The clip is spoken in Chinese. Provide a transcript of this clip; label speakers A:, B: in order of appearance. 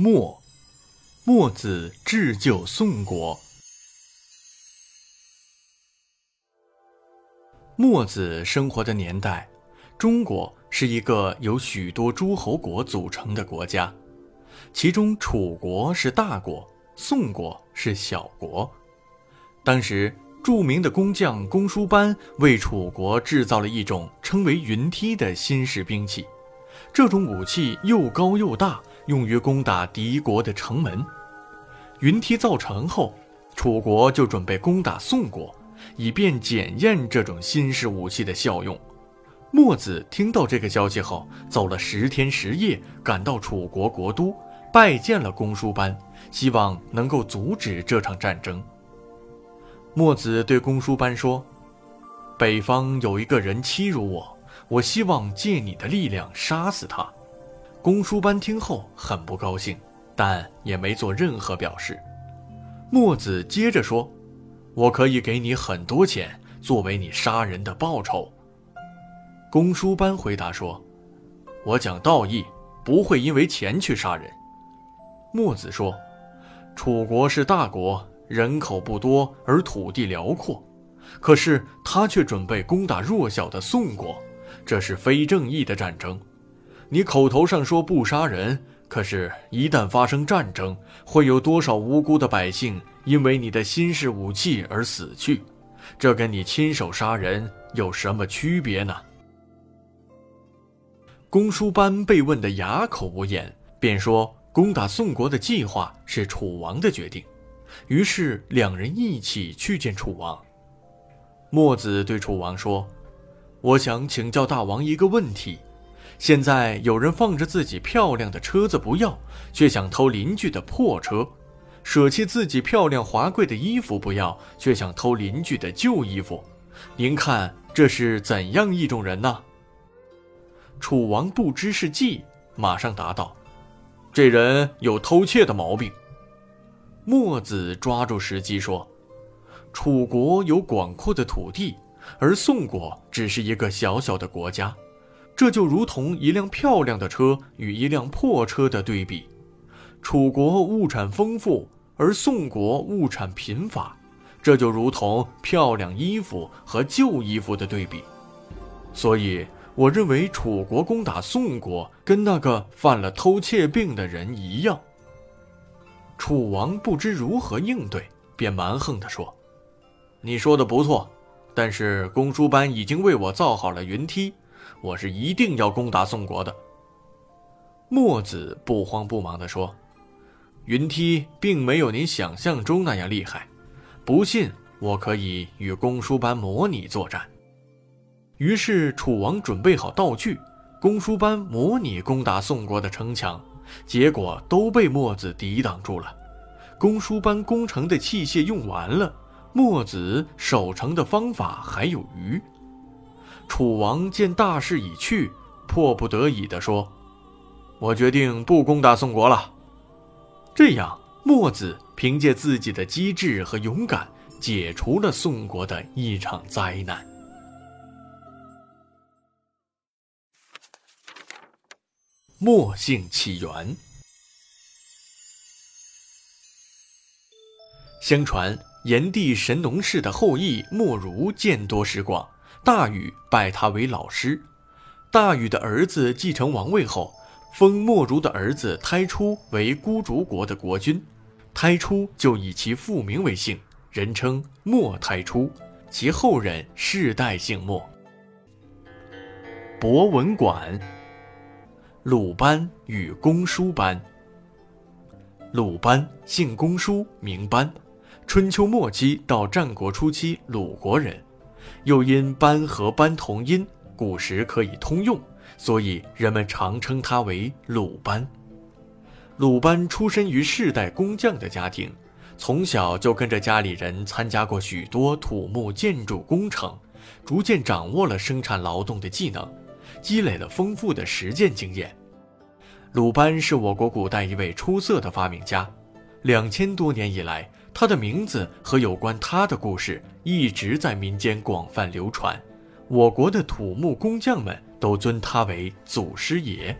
A: 墨，墨子置就宋国。墨子生活的年代，中国是一个由许多诸侯国组成的国家，其中楚国是大国，宋国是小国。当时，著名的工匠公输班为楚国制造了一种称为云梯的新式兵器，这种武器又高又大。用于攻打敌国的城门。云梯造成后，楚国就准备攻打宋国，以便检验这种新式武器的效用。墨子听到这个消息后，走了十天十夜，赶到楚国国都，拜见了公输班，希望能够阻止这场战争。墨子对公输班说：“北方有一个人欺辱我，我希望借你的力量杀死他。”公输班听后很不高兴，但也没做任何表示。墨子接着说：“我可以给你很多钱，作为你杀人的报酬。”公输班回答说：“我讲道义，不会因为钱去杀人。”墨子说：“楚国是大国，人口不多而土地辽阔，可是他却准备攻打弱小的宋国，这是非正义的战争。”你口头上说不杀人，可是，一旦发生战争，会有多少无辜的百姓因为你的新式武器而死去？这跟你亲手杀人有什么区别呢？公输班被问得哑口无言，便说攻打宋国的计划是楚王的决定。于是两人一起去见楚王。墨子对楚王说：“我想请教大王一个问题。”现在有人放着自己漂亮的车子不要，却想偷邻居的破车；舍弃自己漂亮华贵的衣服不要，却想偷邻居的旧衣服。您看这是怎样一种人呢？楚王不知是计，马上答道：“这人有偷窃的毛病。”墨子抓住时机说：“楚国有广阔的土地，而宋国只是一个小小的国家。”这就如同一辆漂亮的车与一辆破车的对比，楚国物产丰富，而宋国物产贫乏，这就如同漂亮衣服和旧衣服的对比。所以，我认为楚国攻打宋国，跟那个犯了偷窃病的人一样。楚王不知如何应对，便蛮横地说：“你说的不错，但是公输班已经为我造好了云梯。”我是一定要攻打宋国的。墨子不慌不忙地说：“云梯并没有您想象中那样厉害，不信我可以与公输班模拟作战。”于是楚王准备好道具，公输班模拟攻打宋国的城墙，结果都被墨子抵挡住了。公输班攻城的器械用完了，墨子守城的方法还有余。楚王见大势已去，迫不得已地说：“我决定不攻打宋国了。”这样，墨子凭借自己的机智和勇敢，解除了宋国的一场灾难。墨姓起源。相传，炎帝神农氏的后裔墨如见多识广。大禹拜他为老师，大禹的儿子继承王位后，封莫如的儿子胎初为孤竹国的国君，胎初就以其父名为姓，人称莫胎初，其后人世代姓莫。博文馆，鲁班与公输班。鲁班姓公输，名班，春秋末期到战国初期鲁国人。又因班和班同音，古时可以通用，所以人们常称他为鲁班。鲁班出身于世代工匠的家庭，从小就跟着家里人参加过许多土木建筑工程，逐渐掌握了生产劳动的技能，积累了丰富的实践经验。鲁班是我国古代一位出色的发明家，两千多年以来。他的名字和有关他的故事一直在民间广泛流传，我国的土木工匠们都尊他为祖师爷。